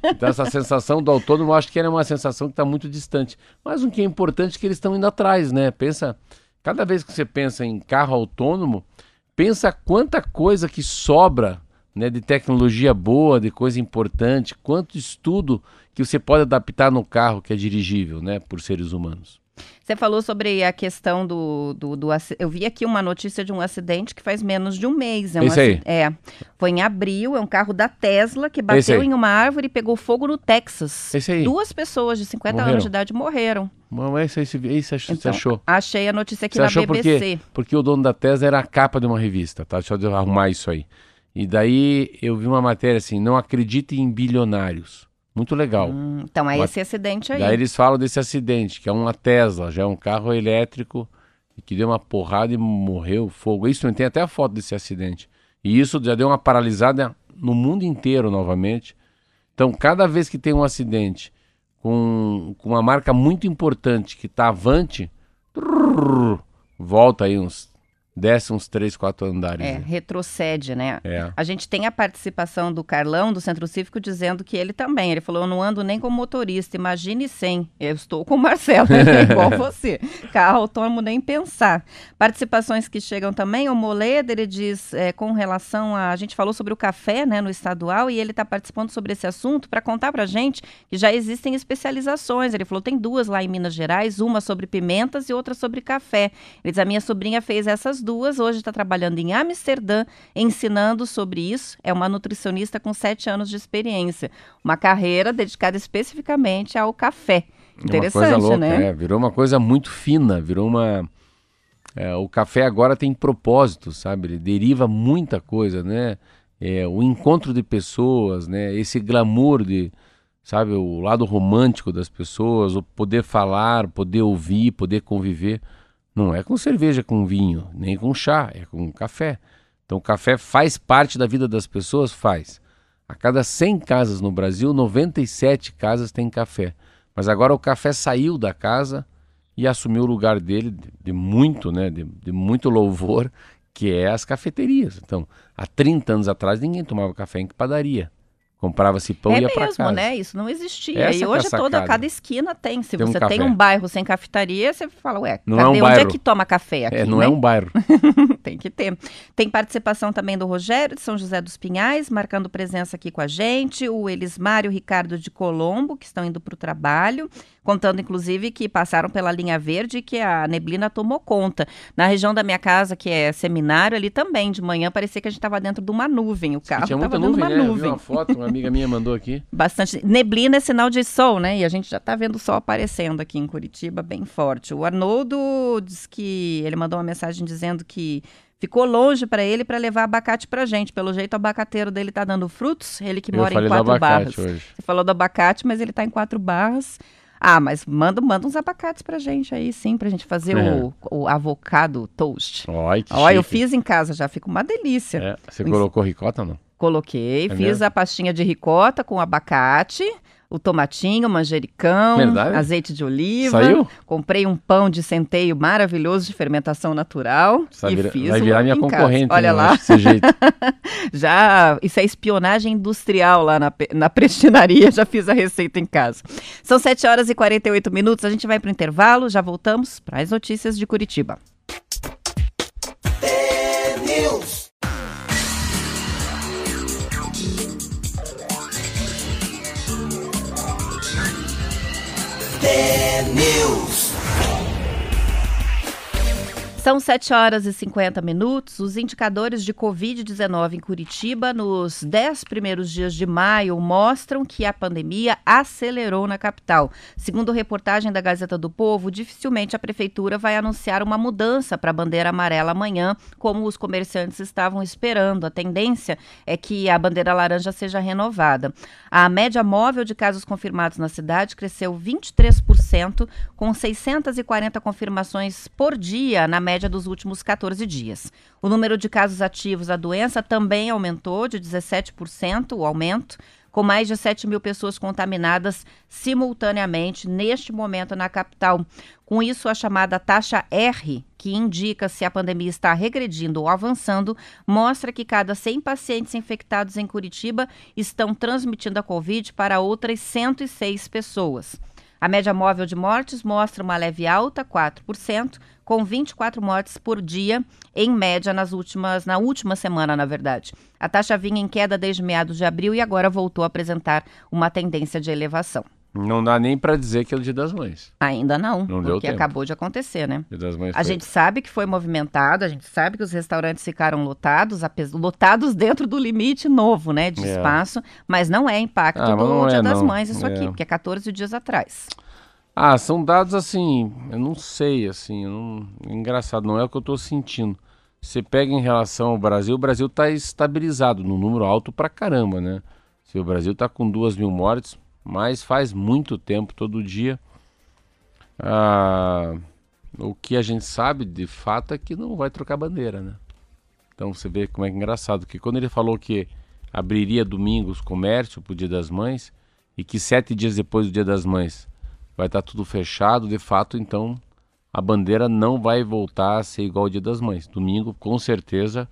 então essa sensação do autônomo, eu acho que é uma sensação que está muito distante. Mas o que é importante é que eles estão indo atrás, né? Pensa, cada vez que você pensa em carro autônomo, pensa quanta coisa que sobra né, de tecnologia boa, de coisa importante, quanto estudo que você pode adaptar no carro que é dirigível, né, por seres humanos. Você falou sobre a questão do, do, do Eu vi aqui uma notícia de um acidente que faz menos de um mês. É um Esse aí. aci- É. Foi em abril, é um carro da Tesla que bateu aí. em uma árvore e pegou fogo no Texas. Esse aí. Duas pessoas de 50 Morreram. anos de idade morreram. Mas esse, esse, esse ach- você Então, achou? Achei a notícia aqui Você na achou BBC. quê? Porque o dono da Tesla era a capa de uma revista, tá? Deixa eu arrumar isso aí. E daí eu vi uma matéria assim, não acredite em bilionários. Muito legal. Hum, então é Uma- esse acidente aí. Daí eles falam desse acidente, que é uma Tesla, já é um carro elétrico, que deu uma porrada e morreu, fogo. Isso, tem até a foto desse acidente. E isso já deu uma paralisada no mundo inteiro novamente. Então, cada vez que tem um acidente com, com uma marca muito importante que está avante, volta aí uns, desce uns 3, 4 andares. É, né? retrocede, né? É. A gente tem a participação do Carlão, do Centro Cívico, dizendo que ele também. Ele falou: Eu não ando nem como motorista, imagine sem. Eu estou com o Marcelo, é igual você. Carro autônomo, nem pensar. Participações que chegam também. O Moleda, ele diz, é, com relação a. A gente falou sobre o café né, no estadual e ele está participando sobre esse assunto para contar para gente que já existem especializações. Ele falou: tem duas lá em Minas Gerais, uma sobre pimentas e outra sobre café. Ele diz: a minha sobrinha fez essas duas, hoje está trabalhando em Amsterdã, ensinando sobre isso. É uma nutricionista com sete anos de experiência. Uma carreira dedicada especificamente ao café. É uma Interessante, coisa louca, né? é, virou uma coisa muito fina, virou uma. é, o café agora tem propósito, sabe? Ele deriva muita coisa, né? É, o encontro de pessoas, né? Esse glamour de, sabe, o lado romântico das pessoas, o poder falar, poder ouvir, poder conviver. Não é com cerveja, com vinho, nem com chá, é com café. Então, o café faz parte da vida das pessoas? Faz. A cada 100 casas no Brasil, 97 casas têm café. Mas agora o café saiu da casa e assumiu o lugar dele de, de muito, né, de, de muito louvor, que é as cafeterias. Então, há 30 anos atrás ninguém tomava café em padaria. Comprava-se pão é e ia para mesmo, casa. né? Isso não existia. Essa e é hoje toda, cada esquina tem. Se Tem um você tem café. um bairro sem cafetaria, você fala, ué, Não é cadê? um Onde é bairro. que toma café aqui, É, não né? é um bairro. Tem que ter. Tem participação também do Rogério de São José dos Pinhais, marcando presença aqui com a gente, o Elismar e o Ricardo de Colombo, que estão indo para o trabalho, contando inclusive que passaram pela linha verde e que a neblina tomou conta. Na região da minha casa, que é seminário, ali também, de manhã, parecia que a gente estava dentro de uma nuvem. O carro Tinha estava muita dentro de nuvem, uma né? Nuvem. uma foto, uma amiga minha mandou aqui. Bastante. Neblina é sinal de sol, né? E a gente já tá vendo o sol aparecendo aqui em Curitiba bem forte. O Arnoldo diz que ele mandou uma mensagem dizendo que ficou longe para ele para levar abacate pra gente. Pelo jeito, o abacateiro dele tá dando frutos. Ele que Eu mora em quatro barras. hoje. Você falou do abacate, mas ele tá em quatro barras. Ah, mas manda, manda uns abacates pra gente aí, sim, pra gente fazer É. o, o avocado toast. Olha que Olha, eu fiz em casa já, fica uma delícia. É, você colocou ricota ou não? Coloquei, É fiz mesmo? a pastinha de ricota com abacate, o tomatinho, o manjericão, Verdade? azeite de oliva. Saiu? Comprei um pão de centeio maravilhoso de fermentação natural Vai e virar, fiz vai virar minha em casa. concorrente. Olha né, lá, Desse jeito. já isso é espionagem industrial lá na, na prestinaria, já fiz a receita em casa. São 7 horas e 48 minutos, a gente vai para o intervalo, já voltamos para as notícias de Curitiba. News. News. São 7 horas e 50 minutos. Os indicadores de Covid-19 em Curitiba nos 10 primeiros dias de maio mostram que a pandemia acelerou na capital. Segundo reportagem da Gazeta do Povo, dificilmente a prefeitura vai anunciar uma mudança para a bandeira amarela amanhã, como os comerciantes estavam esperando. A tendência é que a bandeira laranja seja renovada. A média móvel de casos confirmados na cidade cresceu 23%, com 640 confirmações por dia na média dos últimos 14 dias. O número de casos ativos da doença também aumentou de 17%, o aumento, com mais de 7 mil pessoas contaminadas simultaneamente neste momento na capital. Com isso, a chamada taxa R, que indica se a pandemia está regredindo ou avançando, mostra que cada 100 pacientes infectados em Curitiba estão transmitindo a Covid para outras 106 pessoas. A média móvel de mortes mostra uma leve alta, 4%, com 24 mortes por dia, em média, nas últimas, na última semana, na verdade. A taxa vinha em queda desde meados de abril e agora voltou a apresentar uma tendência de elevação. Não dá nem para dizer que é o Dia das Mães. Ainda não, Não deu porque tempo. acabou de acontecer, né? Dia das Mães A foi- gente sabe que foi movimentado, a gente sabe que os restaurantes ficaram lotados, lotados dentro do limite novo, né, de É. espaço, mas não é impacto Ah, do não Dia é, das não. Mães isso É. aqui, porque é 14 dias atrás. Ah, são dados assim, eu não sei, assim, não... engraçado, não é o que eu tô sentindo. Você pega em relação ao Brasil, o Brasil tá estabilizado, num número alto pra caramba, né? Se o Brasil tá com duas mil mortes, mas faz muito tempo, todo dia. Ah, o que a gente sabe, de fato, é que não vai trocar bandeira, né? Então você vê como é engraçado, que quando ele falou que abriria domingo os comércios pro Dia das Mães, e que sete dias depois do Dia das Mães vai estar tudo fechado, de fato, então a bandeira não vai voltar a ser igual ao Dia das Mães. Domingo, com certeza,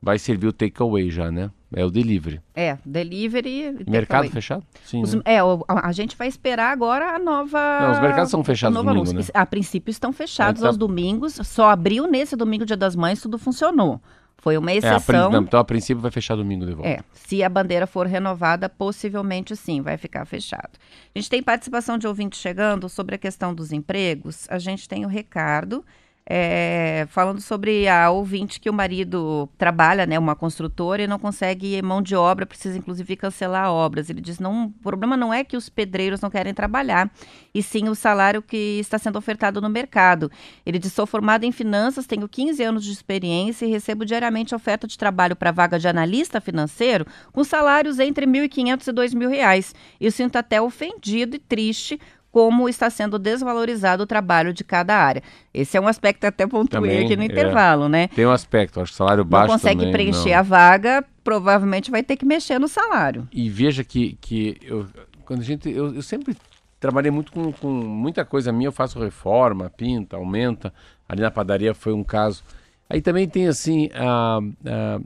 vai servir o takeaway já, né? É o delivery. É, delivery. mercado takeaway. fechado? Sim. Os- né? é, a, a gente vai esperar agora a nova. Não, os mercados são fechados domingo, anúncio. né? A princípio estão fechados Aí tá- aos domingos, só abriu nesse domingo, Dia das Mães, tudo funcionou. Foi uma É, a exceção. então a princípio vai fechar domingo de volta. É, se a bandeira for renovada, possivelmente sim, vai ficar fechado. A gente tem participação de ouvintes chegando sobre a questão dos empregos. A gente tem o Ricardo é, falando sobre a ouvinte que o marido trabalha, né, uma construtora e não consegue mão de obra, precisa inclusive cancelar obras. Ele diz: não, o problema não é que os pedreiros não querem trabalhar, e sim o salário que está sendo ofertado no mercado. Ele diz: sou formado em finanças, tenho 15 anos de experiência e recebo diariamente oferta de trabalho para vaga de analista financeiro com salários entre R$ 1.500 e 2.000 reais. Eu sinto até ofendido e triste como está sendo desvalorizado o trabalho de cada área. Esse é um aspecto até pontuei Também, aqui no é. intervalo, né? Tem um aspecto, acho que salário Não baixo consegue também, preencher não. a vaga, provavelmente vai ter que mexer no salário. E veja que, que eu, quando a gente, eu, eu sempre trabalhei muito com, com muita coisa minha, eu faço reforma, pinta, aumenta. Ali na padaria foi um caso. Aí também tem assim,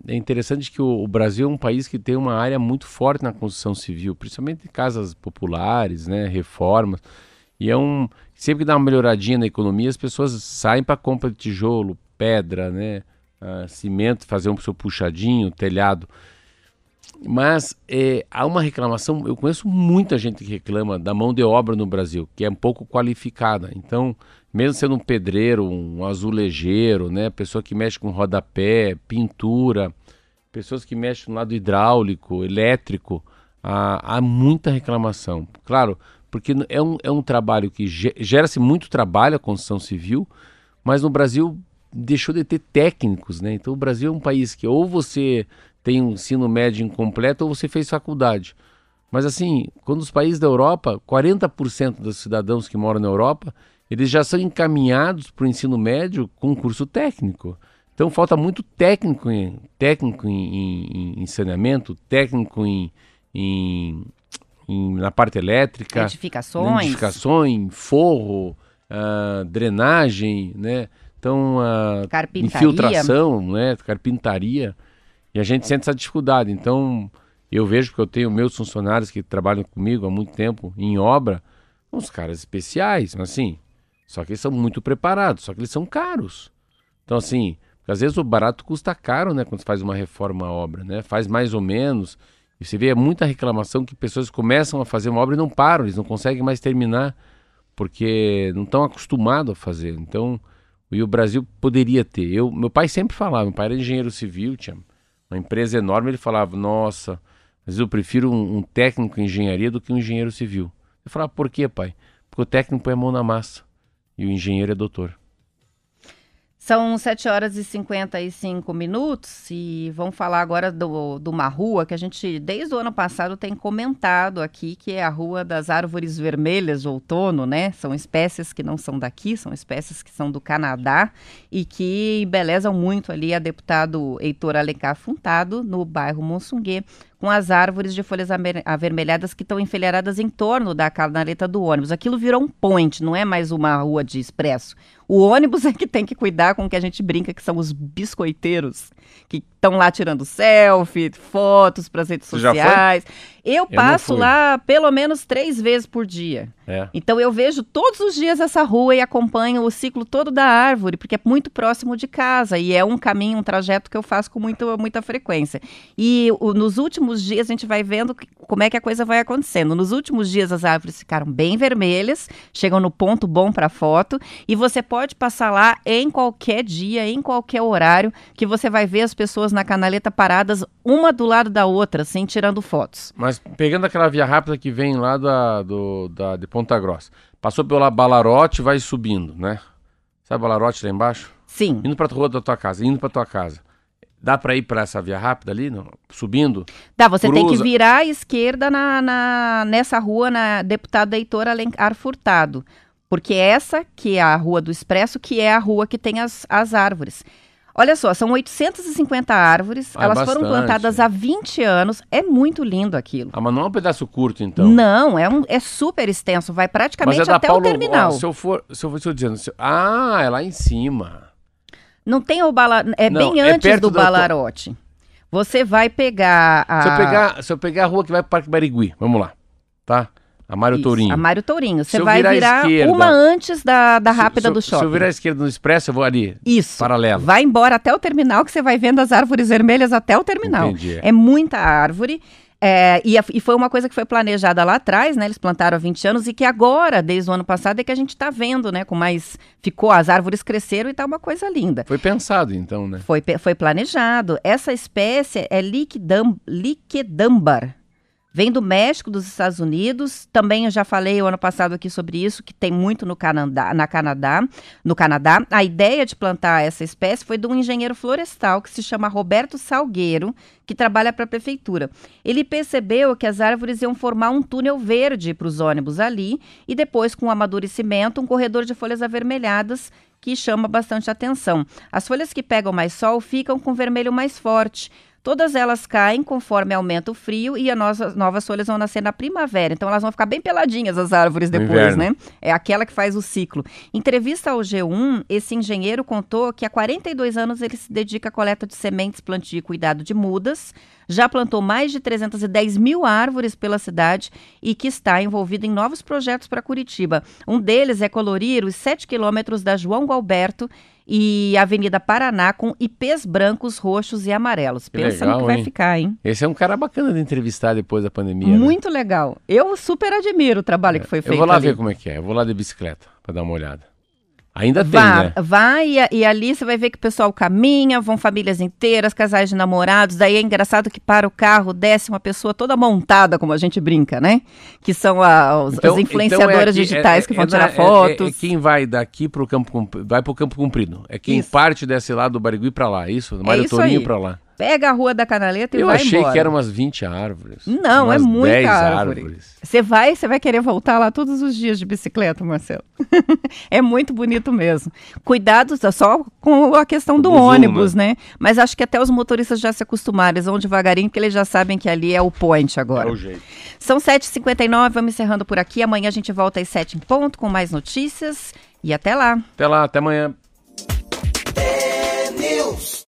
é interessante que o, o Brasil é um país que tem uma área muito forte na construção civil, principalmente casas populares, né, reformas. E é um sempre que dá uma melhoradinha na economia, as pessoas saem para compra de tijolo, pedra, né, ah, cimento, fazer um seu puxadinho, telhado. Mas é, há uma reclamação, eu conheço muita gente que reclama da mão de obra no Brasil, que é um pouco qualificada. Então, mesmo sendo um pedreiro, um azulejeiro, né, pessoa que mexe com rodapé, pintura, pessoas que mexem no lado hidráulico, elétrico, há, há muita reclamação. Claro, porque é um, é um trabalho que ge- gera-se muito trabalho a construção civil, mas no Brasil deixou de ter técnicos, né? Então o Brasil é um país que ou você tem um ensino médio incompleto ou você fez faculdade. Mas assim, quando os países da Europa, 40% dos cidadãos que moram na Europa, eles já são encaminhados para o ensino médio com curso técnico. Então falta muito técnico em, técnico em, em- em saneamento, técnico em, em- em- na parte elétrica, Edificações. edificações, forro, ah, drenagem, né? Então, Carpintaria. infiltração, né? Carpintaria. E a gente sente essa dificuldade. Então, eu vejo que eu tenho meus funcionários que trabalham comigo há muito tempo em obra, uns caras especiais, mas assim, só que eles são muito preparados, só que eles são caros. Então, assim, às vezes o barato custa caro, né? Quando você faz uma reforma obra, né? Faz mais ou menos. E você vê muita reclamação que pessoas começam a fazer uma obra e não param, eles não conseguem mais terminar, porque não estão acostumados a fazer. Então, e o Brasil poderia ter. Eu, meu pai sempre falava, meu pai era engenheiro civil, tinha uma empresa enorme, ele falava, nossa, vezes eu prefiro um, um técnico em engenharia do que um engenheiro civil. Eu falava, por quê, pai? Porque o técnico põe a mão na massa e o engenheiro é doutor. São 7 horas e 55 minutos e vamos falar agora do, de uma rua que a gente, desde o ano passado, tem comentado aqui, que é a Rua das Árvores Vermelhas Outono, né? São espécies que não são daqui, são espécies que são do Canadá e que embelezam muito ali a deputado Heitor Alencar Funtado, no bairro Monsunguê, com as árvores de folhas avermelhadas que estão enfileiradas em torno da canaleta do ônibus. Aquilo virou um point, não é mais uma rua de expresso. O ônibus é que tem que cuidar com o que a gente brinca que são os biscoiteiros, que estão lá tirando selfie, fotos para as redes Você sociais. Eu não passo lá pelo menos três vezes por dia. É. Então eu vejo todos os dias essa rua e acompanho o ciclo todo da árvore, porque é muito próximo de casa e é um caminho, um trajeto que eu faço com muito, muita frequência. E o- nos últimos dias a gente vai vendo que- como é que a coisa vai acontecendo. Nos últimos dias as árvores ficaram bem vermelhas, chegam no ponto bom para foto e você pode passar lá em qualquer dia, em qualquer horário, que você vai ver as pessoas na canaleta paradas uma do lado da outra, assim, tirando fotos. Mas pegando aquela via rápida que vem lá da, do, da, de Ponta Grossa, passou pela Balarote vai subindo, né? Sabe Balarote lá embaixo? Sim. Indo pra rua da tua casa, indo pra tua casa. Dá pra ir pra essa via rápida ali, não? subindo? Tá, você tem que Cruza. virar à esquerda na, na- nessa rua, na deputada Heitor Alencar Furtado. Porque essa, que é a Rua do Expresso, que é a rua que tem as, as árvores. Olha só, são 850 árvores, Ah, elas foram bastante. plantadas há 20 anos, é muito lindo aquilo. Ah, mas não é um pedaço curto, então. Não, é, um, é super extenso, vai praticamente é até Paulo... o terminal. ó, se eu for, se eu for se eu dizendo, se ah, é lá em cima. Não tem o bala... É Não, bem é antes do tua- Balarote. Você vai pegar a... Se eu pegar, se eu pegar a rua que vai pro Parque Barigui, vamos lá, tá? A Mário Isso, Tourinho. A Mário Tourinho. Você vai virar virar esquerda- uma antes da, da rápida se do shopping. Se eu virar à esquerda no Expresso, eu vou ali. Isso. Paralelo. Vai embora até o terminal, que você vai vendo as árvores vermelhas até o terminal. Entendi. É muita árvore. é, e, a- e foi uma coisa que foi planejada lá atrás, né? Eles plantaram há 20 anos e que agora, desde o ano passado, é que a gente está vendo, né? Com mais. Ficou, as árvores cresceram e tá uma coisa linda. Foi pensado, então, né? Foi, foi planejado. Essa espécie é liquidam. Vem do México, dos Estados Unidos. Também eu já falei o ano passado aqui sobre isso, que tem muito no Canadá, na Canadá, no Canadá. A ideia de plantar essa espécie foi de um engenheiro florestal que se chama Roberto Salgueiro, que trabalha para a prefeitura. Ele percebeu que as árvores iam formar um túnel verde para os ônibus ali e depois, com o amadurecimento, um corredor de folhas avermelhadas que chama bastante atenção. As folhas que pegam mais sol ficam com vermelho mais forte. Todas elas caem conforme aumenta o frio e as nossas novas folhas vão nascer na primavera. Então elas vão ficar bem peladinhas as árvores No depois, inverno. né? É aquela que faz o ciclo. Em entrevista ao G1, esse engenheiro contou que há 42 anos ele se dedica à coleta de sementes, plantio e cuidado de mudas. Já plantou mais de 310 mil árvores pela cidade e que está envolvido em novos projetos para Curitiba. Um deles é colorir os 7 quilômetros da João Galberto e Avenida Paraná com ipês brancos, roxos e amarelos. Que Pensa legal, no que vai hein? ficar, hein? Esse é um cara bacana de entrevistar depois da pandemia. né? Muito legal. Eu super admiro o trabalho que foi feito Eu vou lá ali. ver como é que é. Eu vou lá de bicicleta pra dar uma olhada. Ainda tem, Vá, né? vá e, e ali você vai ver que o pessoal caminha, vão famílias inteiras, casais de namorados. Daí é engraçado que para o carro desce uma pessoa toda montada, como a gente brinca, né? Que são a- os- Então- as influenciadoras então é aqui- digitais é- que vão é- tirar é- é- fotos. É, quem vai daqui pro Campo Comprido, vai pro Campo Comprido. É quem Isso. parte desse lado do Barigui pra lá, é isso? Mário isso Tourinho aí. pra lá. Pega a rua da canaleta e Eu vai achei embora. que eram umas 20 árvores. Não, é umas muita 10 árvore. árvores. Você vai, você vai querer voltar lá todos os dias de bicicleta, Marcelo. é muito bonito mesmo. Cuidado só com a questão do ônibus, né? Mas acho que até os motoristas já se acostumaram, eles vão devagarinho, porque eles já sabem que ali é o point agora. É o jeito. São 7h59, vamos encerrando por aqui. Amanhã a gente volta às 7 em ponto com mais notícias. E até lá. Até lá, até amanhã.